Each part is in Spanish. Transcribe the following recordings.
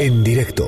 En directo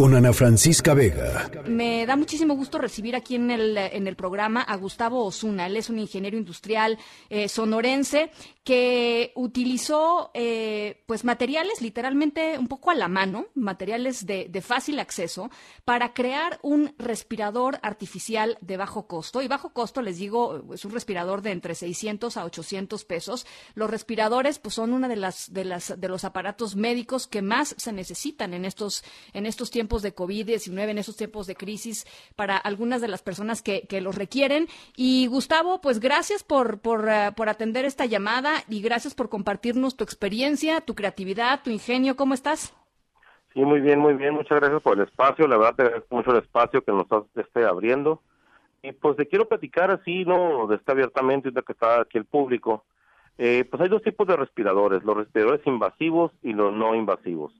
con Ana Francisca Vega. Me da muchísimo gusto recibir aquí en el, en el programa a Gustavo Osuna. Él es un ingeniero industrial eh, sonorense que utilizó eh, pues materiales literalmente un poco a la mano, materiales de, de, fácil acceso, para crear un respirador artificial de bajo costo. Y bajo costo, les digo, es un respirador de entre 600 a 800 pesos. Los respiradores pues son una de las de las de los aparatos médicos que más se necesitan en estos en estos tiempos de COVID-19, en esos tiempos de crisis, para algunas de las personas que, los requieren. Y Gustavo, pues gracias por, por, uh, por atender esta llamada y gracias por compartirnos tu experiencia, tu creatividad, tu ingenio. ¿Cómo estás? Sí, muy bien, muy bien. Muchas gracias por el espacio. La verdad te agradezco mucho el espacio que nos esté abriendo. Y pues te quiero platicar así, ¿no? De estar abiertamente, de que está aquí el público. Eh, pues hay dos tipos de respiradores, los respiradores invasivos y los no invasivos.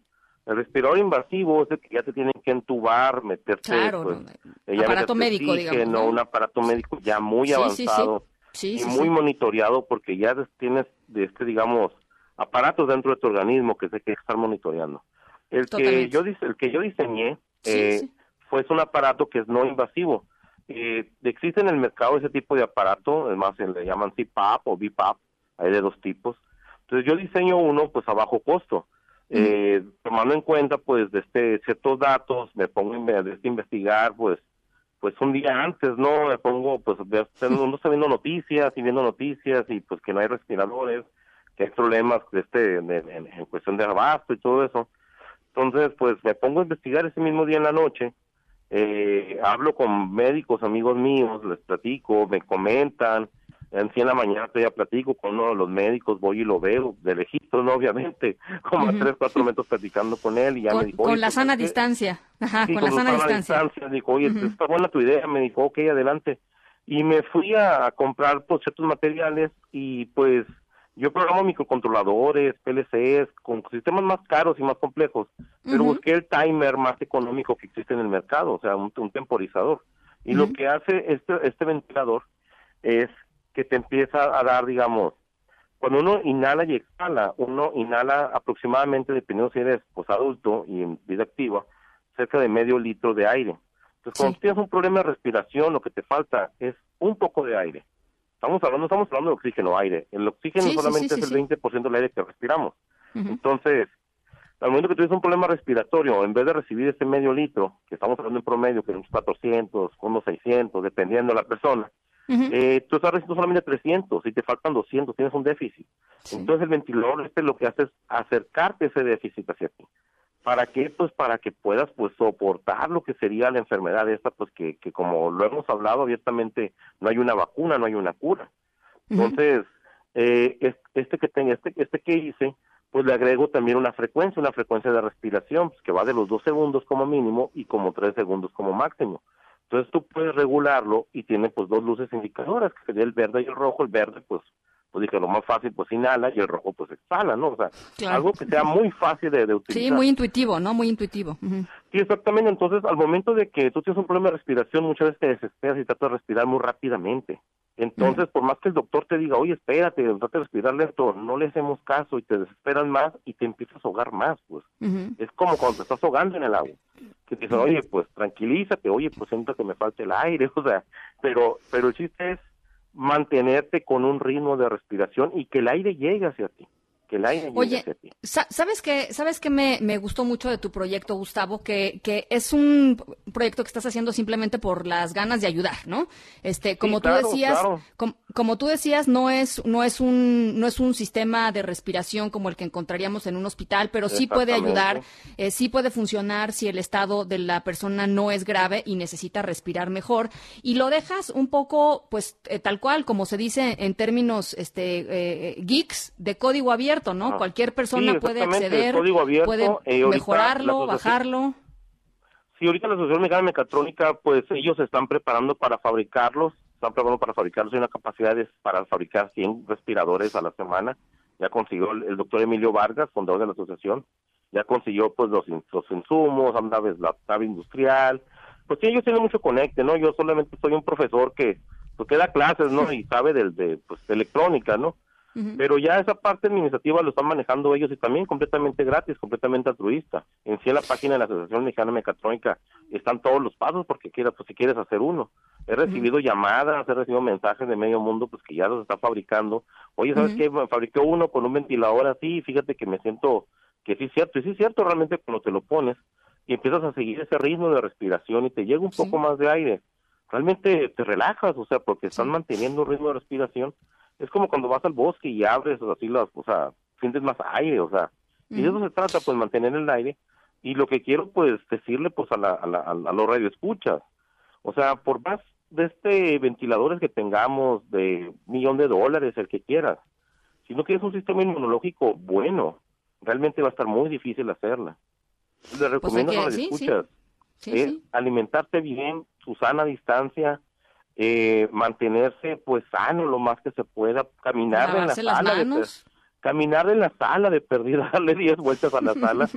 El respirador invasivo es el que ya te tienen que entubar, meterte claro, pues, no, ya aparato médico, digamos, ¿no? un aparato médico ya muy sí, avanzado sí, sí. y muy monitoreado porque ya tienes de este digamos aparatos dentro de tu organismo que se que estar monitoreando. El Totalmente. que yo el que yo diseñé eh, fue un aparato que es no invasivo. Eh, existe en el mercado ese tipo de aparato, además le llaman CPAP o BIPAP, hay de dos tipos. Entonces yo diseño uno pues a bajo costo eh, tomando en cuenta pues de este ciertos datos me pongo a este, investigar pues pues un día antes no me pongo pues uno está viendo noticias y viendo noticias y pues que no hay respiradores que hay problemas de este en, en, en cuestión de abasto y todo eso. Entonces pues me pongo a investigar ese mismo día en la noche eh, hablo con médicos amigos míos les platico me comentan en sí en la mañana todavía platico con uno de los médicos, voy y lo veo, de lejitos, ¿no? Obviamente, como a tres, cuatro metros platicando con él y ya con, me dijo... Con la pues, sana distancia, ajá, sí, con, la sana, distancia. distancia. Dijo, oye, uh-huh. está buena tu idea, me dijo, ok, adelante. Y me fui a, comprar pues, ciertos materiales y pues yo programo microcontroladores, PLCs, con sistemas más caros y más complejos, pero busqué el timer más económico que existe en el mercado, o sea, un, un temporizador. Y lo que hace este, este ventilador es que te empieza a dar, digamos, cuando uno inhala y exhala, uno inhala aproximadamente, dependiendo si eres pues, adulto y en vida activa, cerca de medio litro de aire. Entonces, cuando Sí. tienes un problema de respiración, lo que te falta es un poco de aire. Estamos hablando, no estamos hablando de oxígeno, aire. El oxígeno Sí, solamente sí, es el 20% del aire que respiramos. Entonces, al momento que tienes un problema respiratorio, en vez de recibir ese medio litro, que estamos hablando en promedio, que unos 400, unos 600, dependiendo de la persona, Ujú. eh, tú estás recibiendo solamente 300 y te faltan 200, tienes un déficit. Sí. Entonces el ventilador este lo que hace es acercarte ese déficit hacia ti. ¿Para qué? Pues para que puedas pues soportar lo que sería la enfermedad esta, pues que, que como lo hemos hablado abiertamente, no hay una vacuna, no hay una cura. Entonces, eh, es- este que tenga, este, este que hice, pues le agrego también una frecuencia, una frecuencia de respiración, pues que va de los dos segundos como mínimo y como tres segundos como máximo. Entonces tú puedes regularlo y tiene pues dos luces indicadoras, que sería el verde y el rojo. El verde, pues, pues dije, lo más fácil, pues inhala y el rojo, pues exhala, ¿no? O sea, Claro. algo que sea muy fácil de, de utilizar. Sí, muy intuitivo, ¿no? Muy intuitivo. Sí, exactamente. Entonces, al momento de que tú tienes un problema de respiración, muchas veces te desesperas y tratas de respirar muy rápidamente. Entonces, por más que el doctor te diga, oye, espérate, trata de respirar lento, no le hacemos caso y te desesperas más y te empiezas a ahogar más, pues. Es como cuando te estás ahogando en el agua. Que te dicen, oye, pues tranquilízate, oye, pues siento que me falta el aire, o sea, pero, pero el chiste es mantenerte con un ritmo de respiración y que el aire llegue hacia ti, que el aire llegue Oye, hacia ti. Sa- ¿Sabes qué, sabes qué me, me gustó mucho de tu proyecto, Gustavo? Que, que es un proyecto que estás haciendo simplemente por las ganas de ayudar, ¿no? Este, como claro, tú decías, claro. com- como tú decías, no es, no es un, no es un sistema de respiración como el que encontraríamos en un hospital, pero sí puede ayudar, eh, sí puede funcionar si el estado de la persona no es grave y necesita respirar mejor. Y lo dejas un poco, pues, eh, tal cual, como se dice en términos, este, eh, geeks, de código abierto, ¿no? Ah, Cualquier persona sí, puede acceder, abierto, puede eh, mejorarlo, bajarlo. Sí, ahorita la Asociación Mexicana de Mecatrónica, pues ellos se están preparando para fabricarlos, están preparando para fabricarlos, hay una capacidad de- para fabricar 100 respiradores a la semana, ya consiguió el, el doctor Emilio Vargas, fundador de la asociación, ya consiguió pues los, los insumos, anda ves, la nave industrial, pues sí, ellos tienen mucho conecte, ¿no? Yo solamente soy un profesor que, pues que da clases, ¿no? Y sabe del, de, pues, de electrónica, ¿no? Pero ya esa parte administrativa lo están manejando ellos y también completamente gratis, completamente altruista. En sí en la página de la Asociación Mexicana Mecatrónica están todos los pasos porque quieras, pues si quieres hacer uno. He recibido llamadas, he recibido mensajes de medio mundo pues que ya los está fabricando. Oye, ¿sabes qué? Fabriqué uno con un ventilador así, fíjate que me siento que sí es cierto, y sí es cierto realmente cuando te lo pones y empiezas a seguir ese ritmo de respiración y te llega un poco más de aire, realmente te relajas, o sea, porque están manteniendo un ritmo de respiración es como cuando vas al bosque y abres así las, o sea, sientes más aire, o sea, y de eso se trata, pues mantener el aire. Y lo que quiero, pues, decirle, pues, a, la, a, la, a los radioescuchas, o sea, por más de este ventiladores que tengamos de millón de dólares, el que quieras, si no quieres un sistema inmunológico bueno, realmente va a estar muy difícil hacerla. Le pues recomiendo a los radioescuchas alimentarte bien, su sana distancia, eh, mantenerse pues sano lo más que se pueda, caminar en la sala, de, caminar en la sala de perdida, darle 10 vueltas a la sala,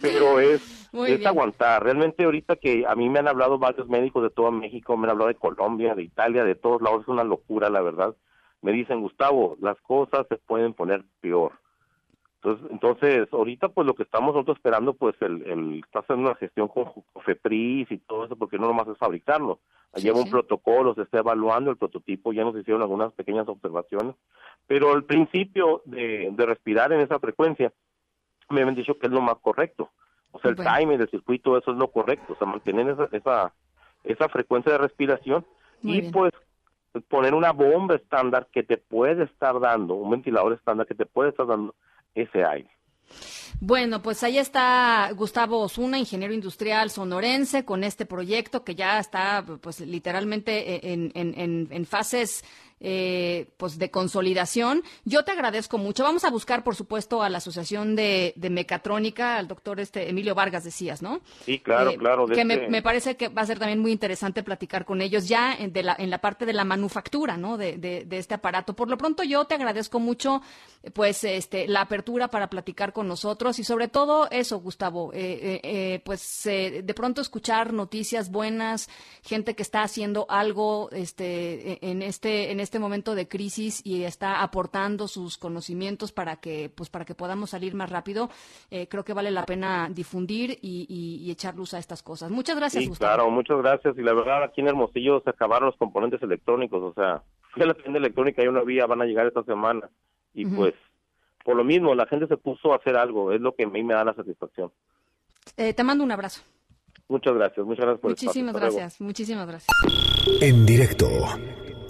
pero es, es aguantar. Realmente ahorita que a mí me han hablado varios médicos de todo México, me han hablado de Colombia, de Italia, de todos lados, es una locura la verdad. Me dicen, Gustavo, las cosas se pueden poner peor. Entonces, entonces, ahorita pues lo que estamos nosotros esperando, pues el, el está haciendo una gestión con FEPRIS y todo eso, porque no nomás es fabricarlo. Lleva un protocolo, se está evaluando el prototipo, ya nos hicieron algunas pequeñas observaciones, pero al principio de, de respirar en esa frecuencia, me han dicho que es lo más correcto. O sea, el timing del circuito, eso es lo correcto, o sea, mantener esa, esa, esa frecuencia de respiración y pues poner una bomba estándar que te puede estar dando, un ventilador estándar que te puede estar dando ese. Bueno, pues ahí está Gustavo Osuna, ingeniero industrial sonorense, con este proyecto que ya está, pues literalmente en, en, en fases eh, pues de consolidación. Yo te agradezco mucho. Vamos a buscar, por supuesto, a la Asociación de, Mecatrónica, al doctor este Emilio Vargas, decías, ¿no? Sí, claro, eh, claro. Que este me, parece que va a ser también muy interesante platicar con ellos ya en, de la, en la parte de la manufactura, ¿no? De, de, este aparato. Por lo pronto, yo te agradezco mucho, pues, este, la apertura para platicar con nosotros y sobre todo eso, Gustavo, eh, pues, de pronto escuchar noticias buenas, gente que está haciendo algo, este, en este, en este este momento de crisis y está aportando sus conocimientos para que, pues, para que podamos salir más rápido, eh, creo que vale la pena difundir y, echar luz a estas cosas. Muchas gracias, sí, Claro, muchas gracias. Y la verdad, aquí en Hermosillo se acabaron los componentes electrónicos, o sea, fui a la tienda electrónica y una vía, van a llegar esta semana. Y pues, por lo mismo, la gente se puso a hacer algo, es lo que a mí me da la satisfacción. Eh, te mando un abrazo. Muchas gracias, muchas gracias por Muchísimas gracias, muchísimas gracias. En directo